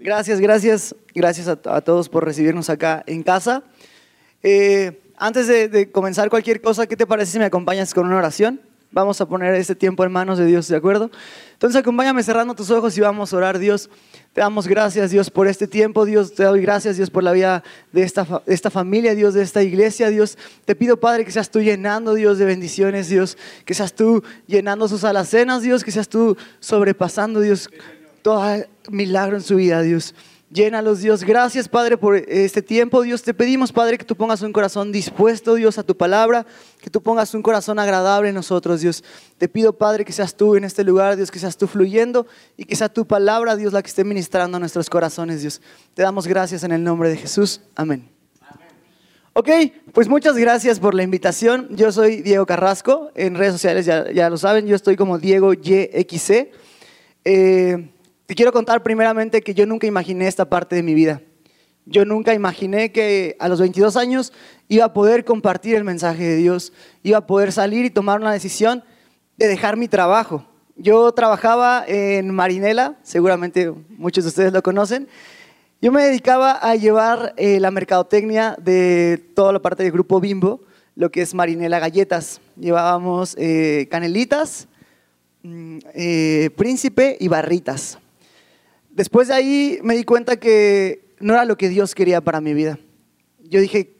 Gracias, gracias, gracias a, todos por recibirnos acá en casa. Eh, antes de, comenzar cualquier cosa, ¿qué te parece si me acompañas con una oración? Vamos a poner este tiempo en manos de Dios, ¿de acuerdo? Entonces acompáñame cerrando tus ojos y vamos a orar, Dios. Te damos gracias, Dios, por este tiempo, Dios. Te doy gracias, Dios, por la vida de esta, de esta familia, Dios, de esta iglesia, Dios. Te pido, Padre, que seas tú llenando, Dios, de bendiciones, Dios. Que seas tú llenando sus alacenas, Dios. Que seas tú sobrepasando, Dios, todo milagro en su vida, Dios. Llénalos, Dios. Gracias, Padre, por este tiempo, Dios. Te pedimos, Padre, que tú pongas un corazón dispuesto, Dios, a tu palabra, que tú pongas un corazón agradable en nosotros, Dios. Te pido, Padre, que seas tú en este lugar, Dios, que seas tú fluyendo y que sea tu palabra, Dios, la que esté ministrando a nuestros corazones, Dios. Te damos gracias en el nombre de Jesús. Amén. Ok, pues muchas gracias por la invitación. Yo soy Diego Carrasco. En redes sociales ya, ya lo saben, yo estoy como Diego YXC. Eh, te quiero contar primeramente que yo nunca imaginé esta parte de mi vida. Yo nunca imaginé que a los 22 años iba a poder compartir el mensaje de Dios, iba a poder salir y tomar una decisión de dejar mi trabajo. Yo trabajaba en Marinela, seguramente muchos de ustedes lo conocen. Yo me dedicaba a llevar eh, la mercadotecnia de toda la parte del grupo Bimbo, lo que es Marinela Galletas. Llevábamos eh, canelitas, mm, eh, príncipe y barritas. Después de ahí me di cuenta que no era lo que Dios quería para mi vida. Yo dije,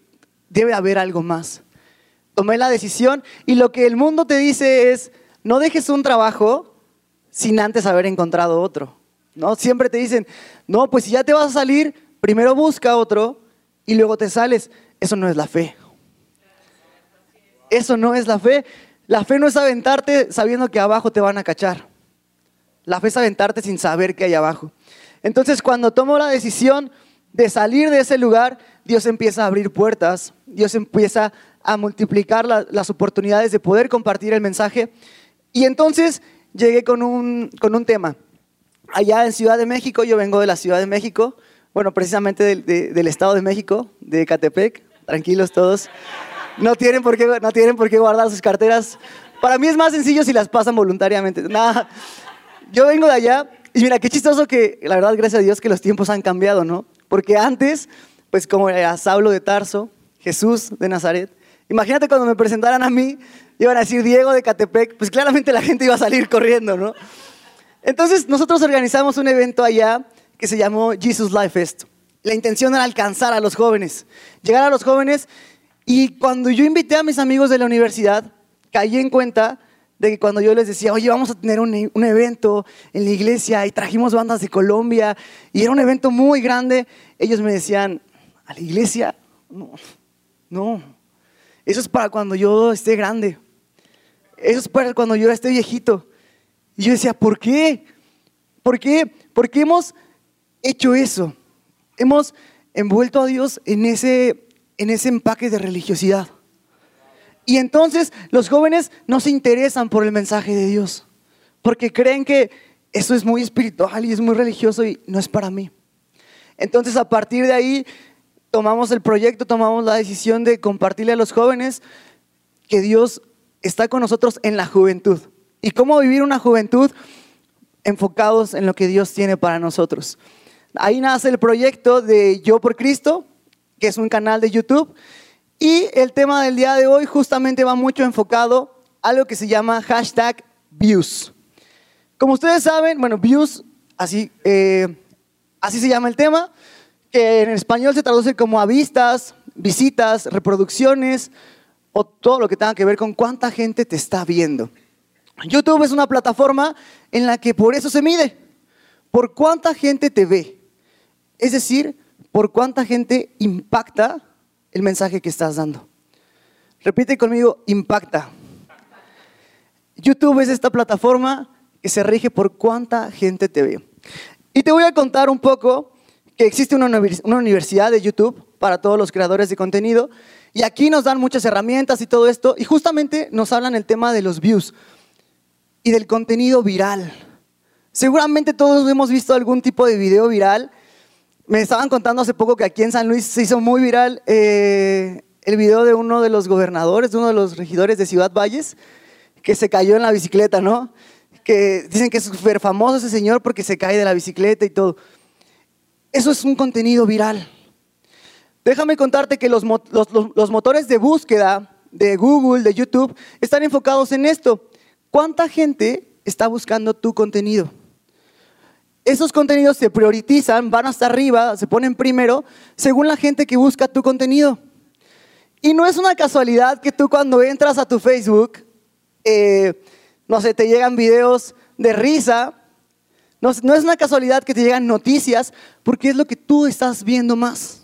debe haber algo más. Tomé la decisión y lo que el mundo te dice es, no dejes un trabajo sin antes haber encontrado otro. ¿no? Siempre te dicen, no, pues si ya te vas a salir, primero busca otro y luego te sales. Eso no es la fe. Eso no es la fe. La fe no es aventarte sabiendo que abajo te van a cachar. La fe es aventarte sin saber qué hay abajo. Entonces, cuando tomo la decisión de salir de ese lugar, Dios empieza a abrir puertas, Dios empieza a multiplicar la- las oportunidades de poder compartir el mensaje. Y entonces llegué con un, con un tema. Allá en Ciudad de México, yo vengo de la Ciudad de México, bueno, precisamente del, de- del Estado de México, de Catepec, tranquilos todos. No tienen, por qué, no tienen por qué guardar sus carteras. Para mí es más sencillo si las pasan voluntariamente. Nada. Yo vengo de allá y mira, qué chistoso que, la verdad, gracias a Dios que los tiempos han cambiado, ¿no? Porque antes, pues como era Saulo de Tarso, Jesús de Nazaret, imagínate cuando me presentaran a mí, iban a decir Diego de Catepec, pues claramente la gente iba a salir corriendo, ¿no? Entonces nosotros organizamos un evento allá que se llamó Jesus Life Fest. La intención era alcanzar a los jóvenes, llegar a los jóvenes y cuando yo invité a mis amigos de la universidad, caí en cuenta de que cuando yo les decía, oye, vamos a tener un, un evento en la iglesia y trajimos bandas de Colombia y era un evento muy grande, ellos me decían, ¿a la iglesia? No, no, eso es para cuando yo esté grande, eso es para cuando yo esté viejito. Y yo decía, ¿por qué? ¿Por qué? Porque hemos hecho eso. Hemos envuelto a Dios en ese, en ese empaque de religiosidad. Y entonces los jóvenes no se interesan por el mensaje de Dios, porque creen que eso es muy espiritual y es muy religioso y no es para mí. Entonces a partir de ahí tomamos el proyecto, tomamos la decisión de compartirle a los jóvenes que Dios está con nosotros en la juventud. ¿Y cómo vivir una juventud enfocados en lo que Dios tiene para nosotros? Ahí nace el proyecto de Yo por Cristo, que es un canal de YouTube. Y el tema del día de hoy justamente va mucho enfocado a lo que se llama hashtag views. Como ustedes saben, bueno, views, así, eh, así se llama el tema, que en español se traduce como a vistas, visitas, reproducciones o todo lo que tenga que ver con cuánta gente te está viendo. YouTube es una plataforma en la que por eso se mide, por cuánta gente te ve. Es decir, por cuánta gente impacta el mensaje que estás dando. Repite conmigo, impacta. YouTube es esta plataforma que se rige por cuánta gente te ve. Y te voy a contar un poco que existe una univers- una universidad de YouTube para todos los creadores de contenido y aquí nos dan muchas herramientas y todo esto y justamente nos hablan el tema de los views y del contenido viral. Seguramente todos hemos visto algún tipo de video viral. Me estaban contando hace poco que aquí en San Luis se hizo muy viral eh, el video de uno de los gobernadores, de uno de los regidores de Ciudad Valles, que se cayó en la bicicleta, ¿no? Que dicen que es súper famoso ese señor porque se cae de la bicicleta y todo. Eso es un contenido viral. Déjame contarte que los, los, motores de búsqueda de Google, de YouTube, están enfocados en esto. ¿Cuánta gente está buscando tu contenido? Esos contenidos se priorizan, van hasta arriba, se ponen primero, según la gente que busca tu contenido. Y no es una casualidad que tú cuando entras a tu Facebook, eh, no sé, te llegan videos de risa, no, es una casualidad que te llegan noticias, porque es lo que tú estás viendo más.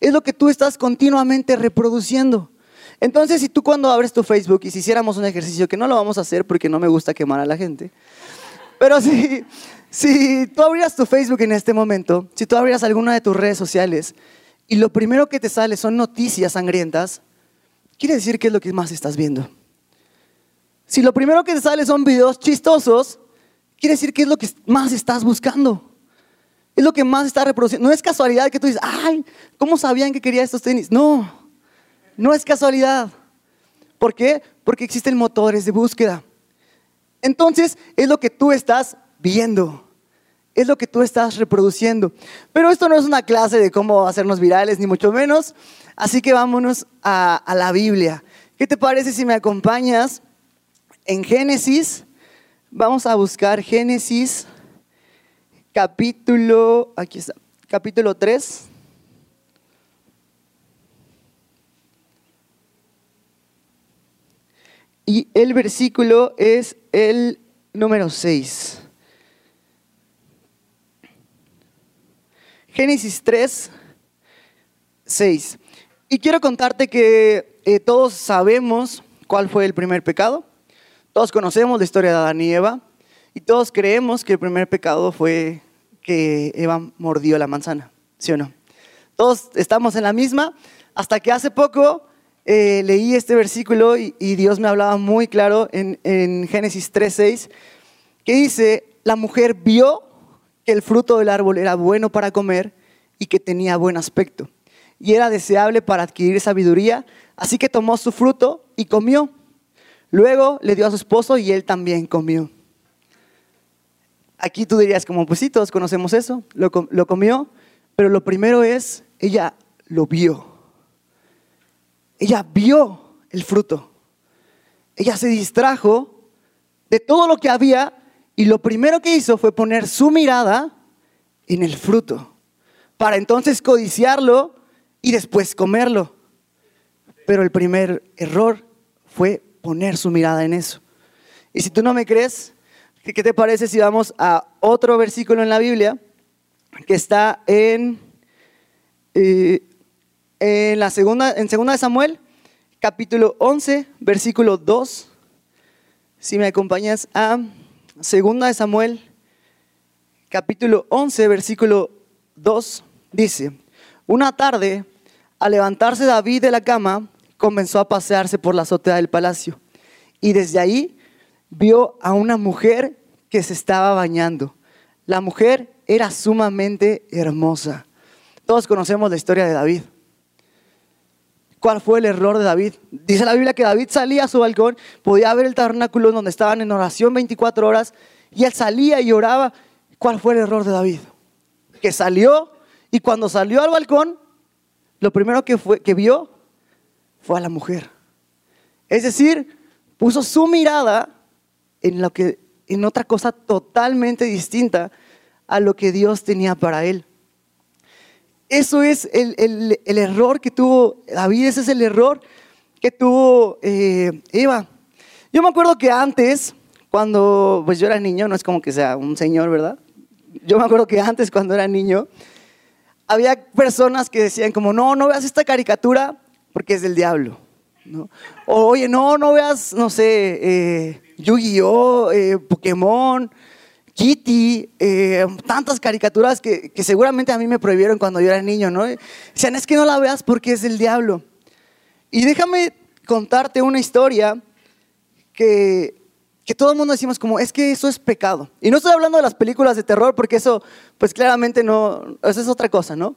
Es lo que tú estás continuamente reproduciendo. Entonces, si tú cuando abres tu Facebook y si hiciéramos un ejercicio, que no lo vamos a hacer porque no me gusta quemar a la gente, pero si, si tú abrieras tu Facebook en este momento, si tú abrieras alguna de tus redes sociales y lo primero que te sale son noticias sangrientas, quiere decir que es lo que más estás viendo. Si lo primero que te sale son videos chistosos, quiere decir que es lo que más estás buscando. Es lo que más está reproduciendo. No es casualidad que tú dices, ay, ¿cómo sabían que quería estos tenis? No, no es casualidad. ¿Por qué? Porque existen motores de búsqueda. Entonces, es lo que tú estás viendo. Es lo que tú estás reproduciendo. Pero esto no es una clase de cómo hacernos virales, ni mucho menos. Así que vámonos a, la Biblia. ¿Qué te parece si me acompañas en Génesis? Vamos a buscar Génesis capítulo, aquí está, capítulo 3. Y el versículo es el número 6. Génesis 3, 6. Y quiero contarte que eh, todos sabemos cuál fue el primer pecado. Todos conocemos la historia de Adán y Eva. Y todos creemos que el primer pecado fue que Eva mordió la manzana, ¿sí o no? Todos estamos en la misma, hasta que hace poco eh, leí este versículo y, Dios me hablaba muy claro en, en Génesis 3.6, que dice, la mujer vio que el fruto del árbol era bueno para comer y que tenía buen aspecto, y era deseable para adquirir sabiduría, así que tomó su fruto y comió. Luego le dio a su esposo y él también comió. Aquí tú dirías como, pues sí, todos conocemos eso, lo, comió, pero lo primero es, ella lo vio. Ella vio el fruto. Ella se distrajo de todo lo que había y lo primero que hizo fue poner su mirada en el fruto, para entonces codiciarlo y después comerlo. Pero el primer error fue poner su mirada en eso. Y si tú no me crees, ¿Qué te parece si vamos a otro versículo en la Biblia que está en, eh, en la segunda, en segunda de Samuel, capítulo 11, versículo 2? Si me acompañas a segunda de Samuel, capítulo 11, versículo 2, dice, una tarde, al levantarse David de la cama, comenzó a pasearse por la azotea del palacio y desde ahí vio a una mujer que se estaba bañando. La mujer era sumamente hermosa. Todos conocemos la historia de David. ¿Cuál fue el error de David? Dice la Biblia que David salía a su balcón, podía ver el tabernáculo donde estaban en oración 24 horas y él salía y oraba. ¿Cuál fue el error de David? Que salió y cuando salió al balcón, lo primero que, fue, que vio fue a la mujer. Es decir, puso su mirada en lo que en otra cosa totalmente distinta a lo que Dios tenía para él. Eso es el, error que tuvo David, ese es el error que tuvo eh, Eva. Yo me acuerdo que antes, cuando pues yo era niño, no es como que sea un señor, ¿verdad? Yo me acuerdo que antes, cuando era niño, había personas que decían como, no, no veas esta caricatura porque es del diablo. O, oye, no, no veas, no sé, eh, Yu-Gi-Oh, eh, Pokémon, Kitty, eh, tantas caricaturas que, seguramente a mí me prohibieron cuando yo era niño, ¿no? Decían, es que no la veas porque es del diablo. Y déjame contarte una historia que, que todo el mundo decimos como, es que eso es pecado. Y no estoy hablando de las películas de terror porque eso, pues claramente no, eso es otra cosa, ¿no?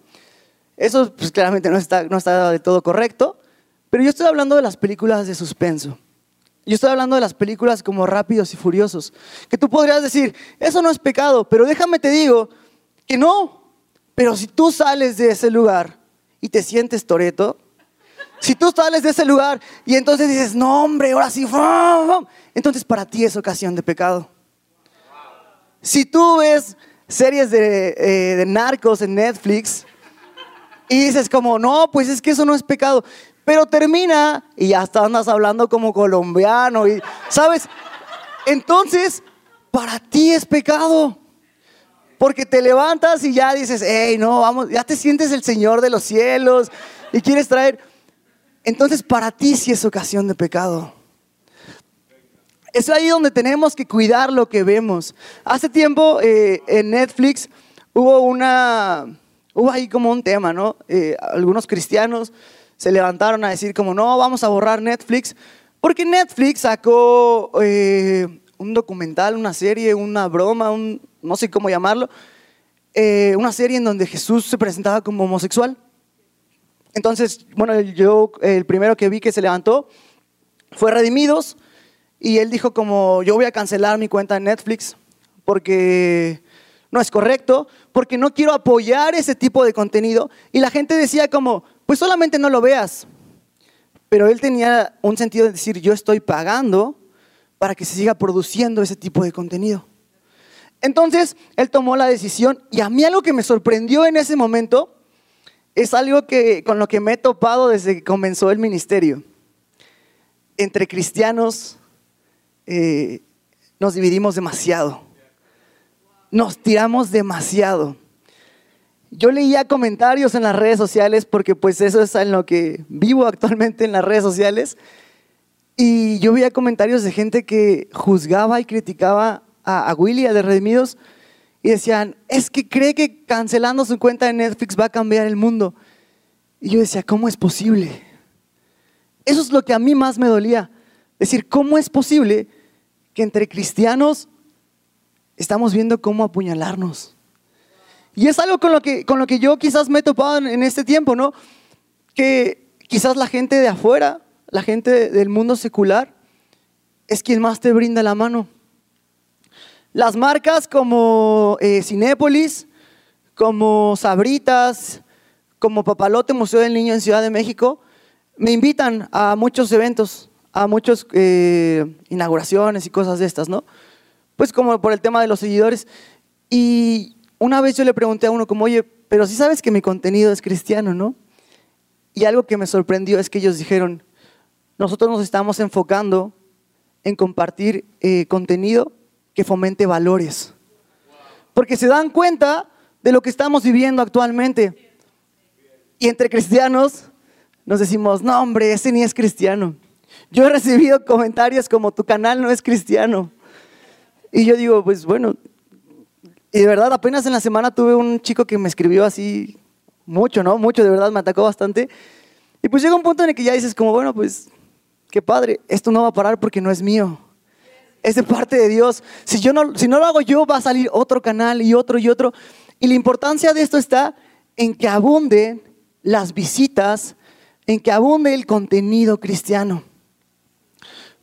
Eso, pues claramente no está, no está de todo correcto. Pero yo estoy hablando de las películas de suspenso. Yo estoy hablando de las películas como Rápidos y Furiosos. Que tú podrías decir, eso no es pecado, pero déjame te digo que no. Pero si tú sales de ese lugar y te sientes toreto, si tú sales de ese lugar y entonces dices, no hombre, ahora sí, entonces para ti es ocasión de pecado. Si tú ves series de, eh, de narcos en Netflix y dices como, no, pues es que eso no es pecado, pero termina y ya andas hablando como colombiano y, ¿sabes? Entonces, para ti es pecado. Porque te levantas y ya dices, hey, no, vamos, ya te sientes el Señor de los cielos y quieres traer. Entonces, para ti sí es ocasión de pecado. Es ahí donde tenemos que cuidar lo que vemos. Hace tiempo eh, en Netflix hubo una, hubo ahí como un tema, ¿no? Eh, algunos cristianos se levantaron a decir como, no, vamos a borrar Netflix, porque Netflix sacó eh, un documental, una serie, una broma, un, no sé cómo llamarlo, eh, una serie en donde Jesús se presentaba como homosexual. Entonces, bueno, yo el primero que vi que se levantó fue Redimidos y él dijo como yo voy a cancelar mi cuenta en Netflix porque no es correcto, porque no quiero apoyar ese tipo de contenido. Y la gente decía como, pues solamente no lo veas. Pero él tenía un sentido de decir, yo estoy pagando para que se siga produciendo ese tipo de contenido. Entonces, él tomó la decisión y a mí algo que me sorprendió en ese momento es algo que, con lo que me he topado desde que comenzó el ministerio. Entre cristianos eh, nos dividimos demasiado. Nos tiramos demasiado. Yo leía comentarios en las redes sociales porque pues eso es en lo que vivo actualmente en las redes sociales. Y yo veía comentarios de gente que juzgaba y criticaba a, Willy, a de Redimidos, y decían, es que cree que cancelando su cuenta de Netflix va a cambiar el mundo. Y yo decía, ¿cómo es posible? Eso es lo que a mí más me dolía. Decir, ¿cómo es posible que entre cristianos estamos viendo cómo apuñalarnos? Y es algo con lo que, con lo que yo quizás me he topado en este tiempo, ¿no? Que quizás la gente de afuera, la gente del mundo secular, es quien más te brinda la mano. Las marcas como eh, Cinépolis, como Sabritas, como Papalote Museo del Niño en Ciudad de México, me invitan a muchos eventos, a muchas eh, inauguraciones y cosas de estas, ¿no? Pues como por el tema de los seguidores. Y una vez yo le pregunté a uno como, oye, pero si sabes que mi contenido es cristiano, ¿no? Y algo que me sorprendió es que ellos dijeron, nosotros nos estamos enfocando en compartir eh, contenido que fomente valores. Porque se dan cuenta de lo que estamos viviendo actualmente. Y entre cristianos nos decimos, no hombre, ese ni es cristiano. Yo he recibido comentarios como tu canal no es cristiano. Y yo digo, pues bueno, y de verdad apenas en la semana tuve un chico que me escribió así mucho, ¿no? Mucho, de verdad, me atacó bastante. Y pues llega un punto en el que ya dices como, bueno, pues qué padre, esto no va a parar porque no es mío es de parte de Dios. Si, yo no, si no lo hago yo, va a salir otro canal y otro y otro. Y la importancia de esto está en que abunden las visitas, en que abunde el contenido cristiano.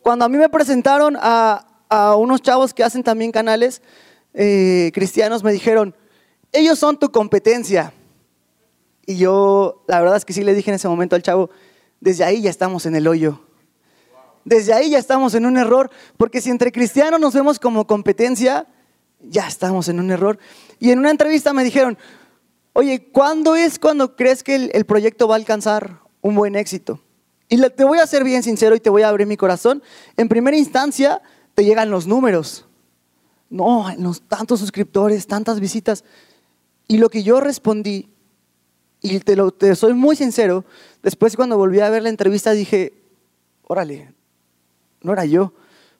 Cuando a mí me presentaron a, unos chavos que hacen también canales eh, cristianos, me dijeron, ellos son tu competencia. Y yo, la verdad es que sí le dije en ese momento al chavo, desde ahí ya estamos en el hoyo desde ahí ya estamos en un error, porque si entre cristianos nos vemos como competencia, ya estamos en un error. Y en una entrevista me dijeron, oye, ¿cuándo es cuando crees que el, proyecto va a alcanzar un buen éxito? Y te voy a ser bien sincero y te voy a abrir mi corazón. En primera instancia, te llegan los números. No, los, tantos suscriptores, tantas visitas. Y lo que yo respondí, y te, lo, te soy muy sincero, después cuando volví a ver la entrevista dije, órale, no era yo.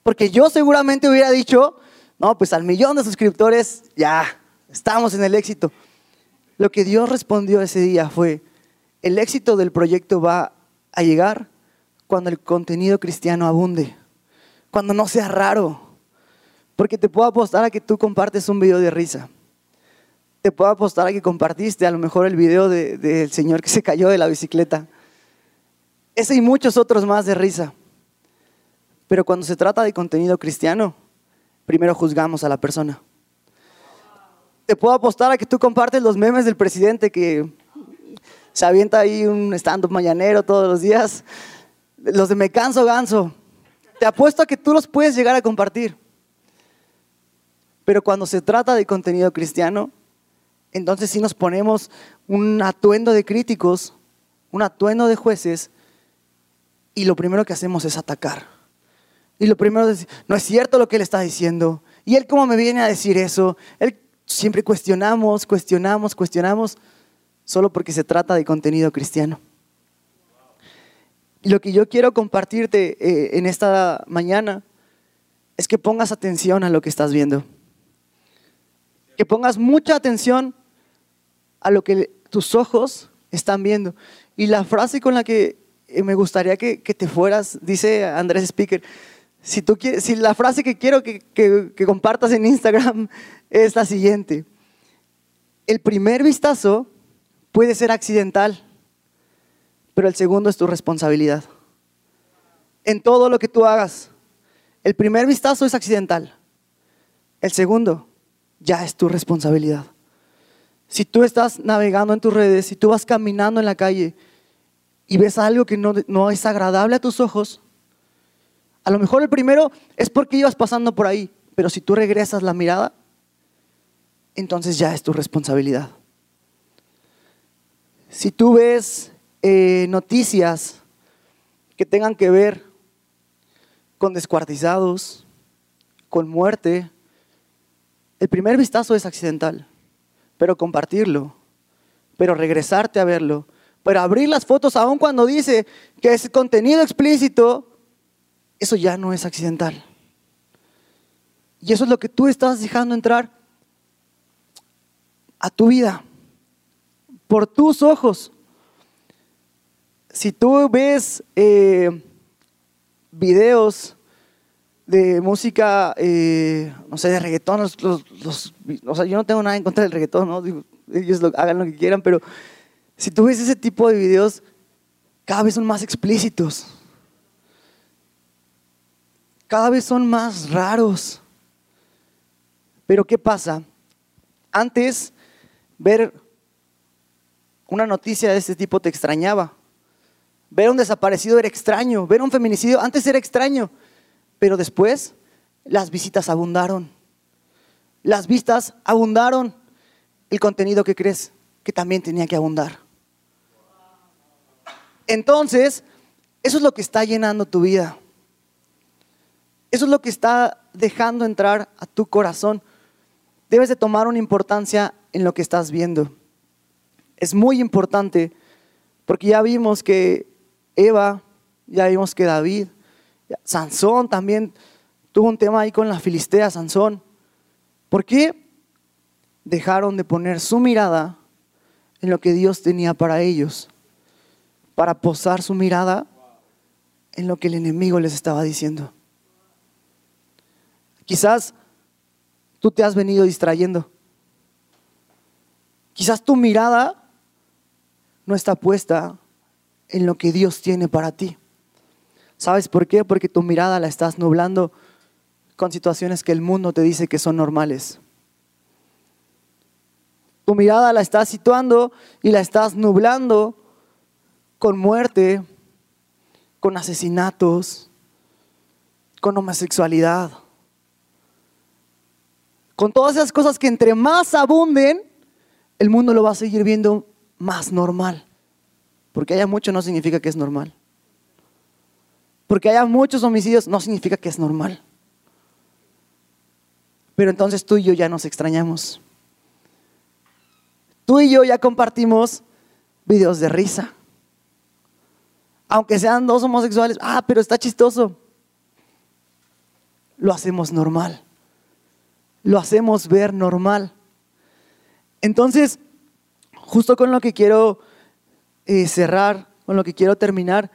Porque yo seguramente hubiera dicho, no, pues al millón de suscriptores ya, estamos en el éxito. Lo que Dios respondió ese día fue, el éxito del proyecto va a llegar cuando el contenido cristiano abunde, cuando no sea raro. Porque te puedo apostar a que tú compartes un video de risa. Te puedo apostar a que compartiste a lo mejor el video del señor que se cayó de la bicicleta. Ese y muchos otros más de risa. Pero cuando se trata de contenido cristiano, primero juzgamos a la persona. te puedo apostar a que tú compartes los memes del presidente que se avienta ahí un stand-up mañanero todos los días. Los de Me Canso Ganso. Te apuesto a que tú los puedes llegar a compartir. Pero cuando se trata de contenido cristiano, entonces sí nos ponemos un atuendo de críticos, un atuendo de jueces, y lo primero que hacemos es atacar. Y lo primero es no es cierto lo que él está diciendo. ¿Y él cómo me viene a decir eso? Él siempre cuestionamos, cuestionamos, cuestionamos, solo porque se trata de contenido cristiano. Y lo que yo quiero compartirte eh, en esta mañana es que pongas atención a lo que estás viendo. Que pongas mucha atención a lo que tus ojos están viendo. Y la frase con la que eh, me gustaría que, te fueras, dice Andrés Speaker, si, tú si la frase que quiero que, que compartas en Instagram es la siguiente. El primer vistazo puede ser accidental, pero el segundo es tu responsabilidad. En todo lo que tú hagas, el primer vistazo es accidental, el segundo ya es tu responsabilidad. Si tú estás navegando en tus redes, si tú vas caminando en la calle y ves algo que no, no es agradable a tus ojos, a lo mejor el primero es porque ibas pasando por ahí, pero si tú regresas la mirada, entonces ya es tu responsabilidad. Si tú ves eh, noticias que tengan que ver con descuartizados, con muerte, el primer vistazo es accidental, pero compartirlo, pero regresarte a verlo, pero abrir las fotos aun cuando dice que es contenido explícito, eso ya no es accidental. Y eso es lo que tú estás dejando entrar a tu vida por tus ojos. Si tú ves eh, videos de música, eh, no sé, de reggaetón, o sea, yo no tengo nada en contra del reggaetón, ¿no? ellos hagan lo que quieran, pero si tú ves ese tipo de videos, cada vez son más explícitos. Cada vez son más raros. Pero ¿qué pasa? Antes ver una noticia de este tipo te extrañaba. Ver un desaparecido era extraño. Ver un feminicidio antes era extraño. Pero después las visitas abundaron. Las vistas abundaron. El contenido que crees que también tenía que abundar. Entonces, eso es lo que está llenando tu vida. Eso es lo que está dejando entrar a tu corazón. Debes de tomar una importancia en lo que estás viendo. Es muy importante porque ya vimos que Eva, ya vimos que David, Sansón también tuvo un tema ahí con la Filistea, Sansón. ¿Por qué dejaron de poner su mirada en lo que Dios tenía para ellos? Para posar su mirada en lo que el enemigo les estaba diciendo. Quizás tú te has venido distrayendo. Quizás tu mirada no está puesta en lo que Dios tiene para ti. ¿Sabes por qué? Porque tu mirada la estás nublando con situaciones que el mundo te dice que son normales. Tu mirada la estás situando y la estás nublando con muerte, con asesinatos, con homosexualidad, con todas esas cosas que entre más abunden, el mundo lo va a seguir viendo más normal. Porque haya mucho no significa que es normal. Porque haya muchos homicidios no significa que es normal. Pero entonces tú y yo ya nos extrañamos. Tú y yo ya compartimos videos de risa. Aunque sean dos homosexuales, ah, pero está chistoso. Lo hacemos normal. Lo hacemos ver normal. Entonces, justo con lo que quiero eh, cerrar, con lo que quiero terminar,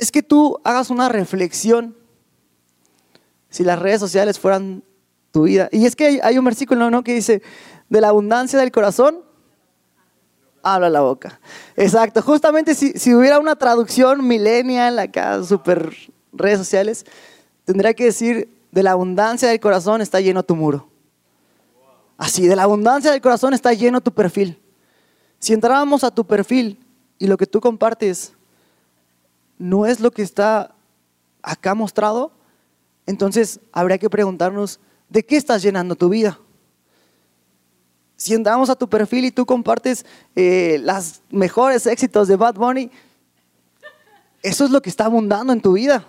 es que tú hagas una reflexión si las redes sociales fueran tu vida. Y es que hay, un versículo ¿no? que dice, de la abundancia del corazón, habla la boca. Exacto, justamente si, si hubiera una traducción millennial acá, super redes sociales, tendría que decir, de la abundancia del corazón está lleno tu muro. Así, de la abundancia del corazón está lleno tu perfil. Si entrábamos a tu perfil y lo que tú compartes no es lo que está acá mostrado, entonces habría que preguntarnos, ¿de qué estás llenando tu vida? Si entramos a tu perfil y tú compartes eh, los mejores éxitos de Bad Bunny, eso es lo que está abundando en tu vida.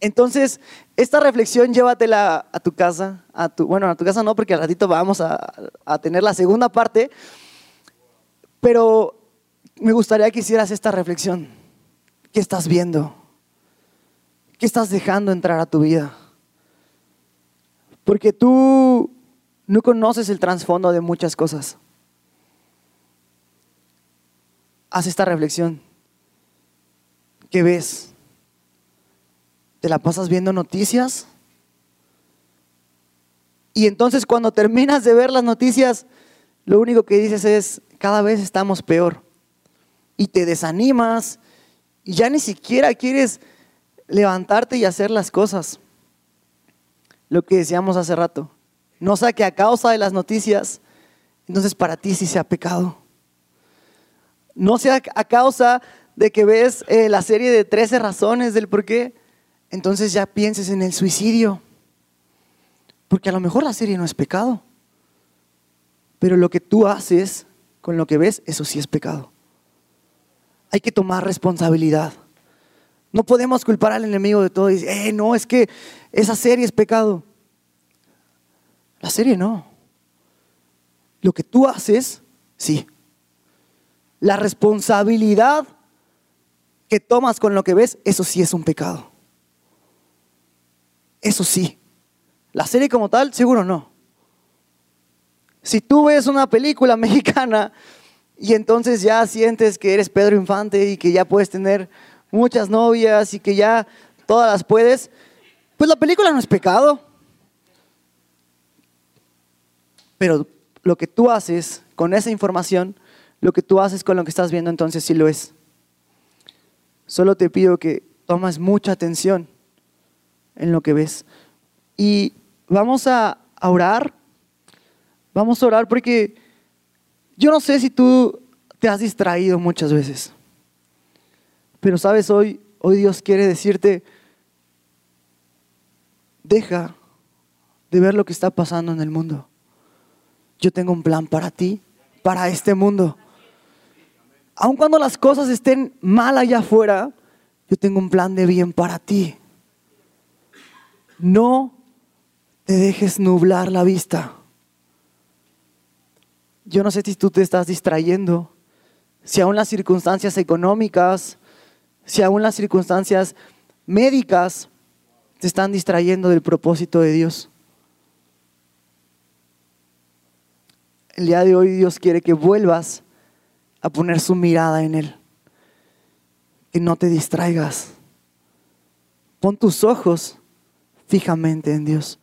Entonces, esta reflexión llévatela a tu casa, a tu, bueno, a tu casa no, porque al ratito vamos a tener la segunda parte, pero me gustaría que hicieras esta reflexión. ¿Qué estás viendo? ¿Qué estás dejando entrar a tu vida? Porque tú no conoces el trasfondo de muchas cosas. Haz esta reflexión. ¿Qué ves? ¿Te la pasas viendo noticias? Y entonces cuando terminas de ver las noticias, lo único que dices es, cada vez estamos peor. Y te desanimas y ya ni siquiera quieres levantarte y hacer las cosas lo que decíamos hace rato. No sea que a causa de las noticias, entonces para ti sí sea pecado. No sea a causa de que ves eh, la serie de 13 razones del por qué, entonces ya pienses en el suicidio. Porque a lo mejor la serie no es pecado. Pero lo que tú haces con lo que ves, eso sí es pecado. Hay que tomar responsabilidad. No podemos culpar al enemigo de todo y decir, eh, no, es que esa serie es pecado. La serie no. Lo que tú haces, sí. La responsabilidad que tomas con lo que ves, eso sí es un pecado. Eso sí. La serie como tal, seguro no. Si tú ves una película mexicana y entonces ya sientes que eres Pedro Infante y que ya puedes tener muchas novias y que ya todas las puedes, pues la película no es pecado. Pero lo que tú haces con esa información, lo que tú haces con lo que estás viendo, entonces sí lo es. Solo te pido que tomes mucha atención en lo que ves. Y vamos a orar. Vamos a orar porque yo no sé si tú te has distraído muchas veces. Pero sabes, hoy, hoy Dios quiere decirte, deja de ver lo que está pasando en el mundo. Yo tengo un plan para ti, para este mundo. Aun cuando las cosas estén mal allá afuera, yo tengo un plan de bien para ti. No te dejes nublar la vista. Yo no sé si tú te estás distrayendo, si aún las circunstancias económicas, si aún las circunstancias médicas te están distrayendo del propósito de Dios. El día de hoy Dios quiere que vuelvas a poner su mirada en Él. Que no te distraigas. Pon tus ojos fijamente en Dios.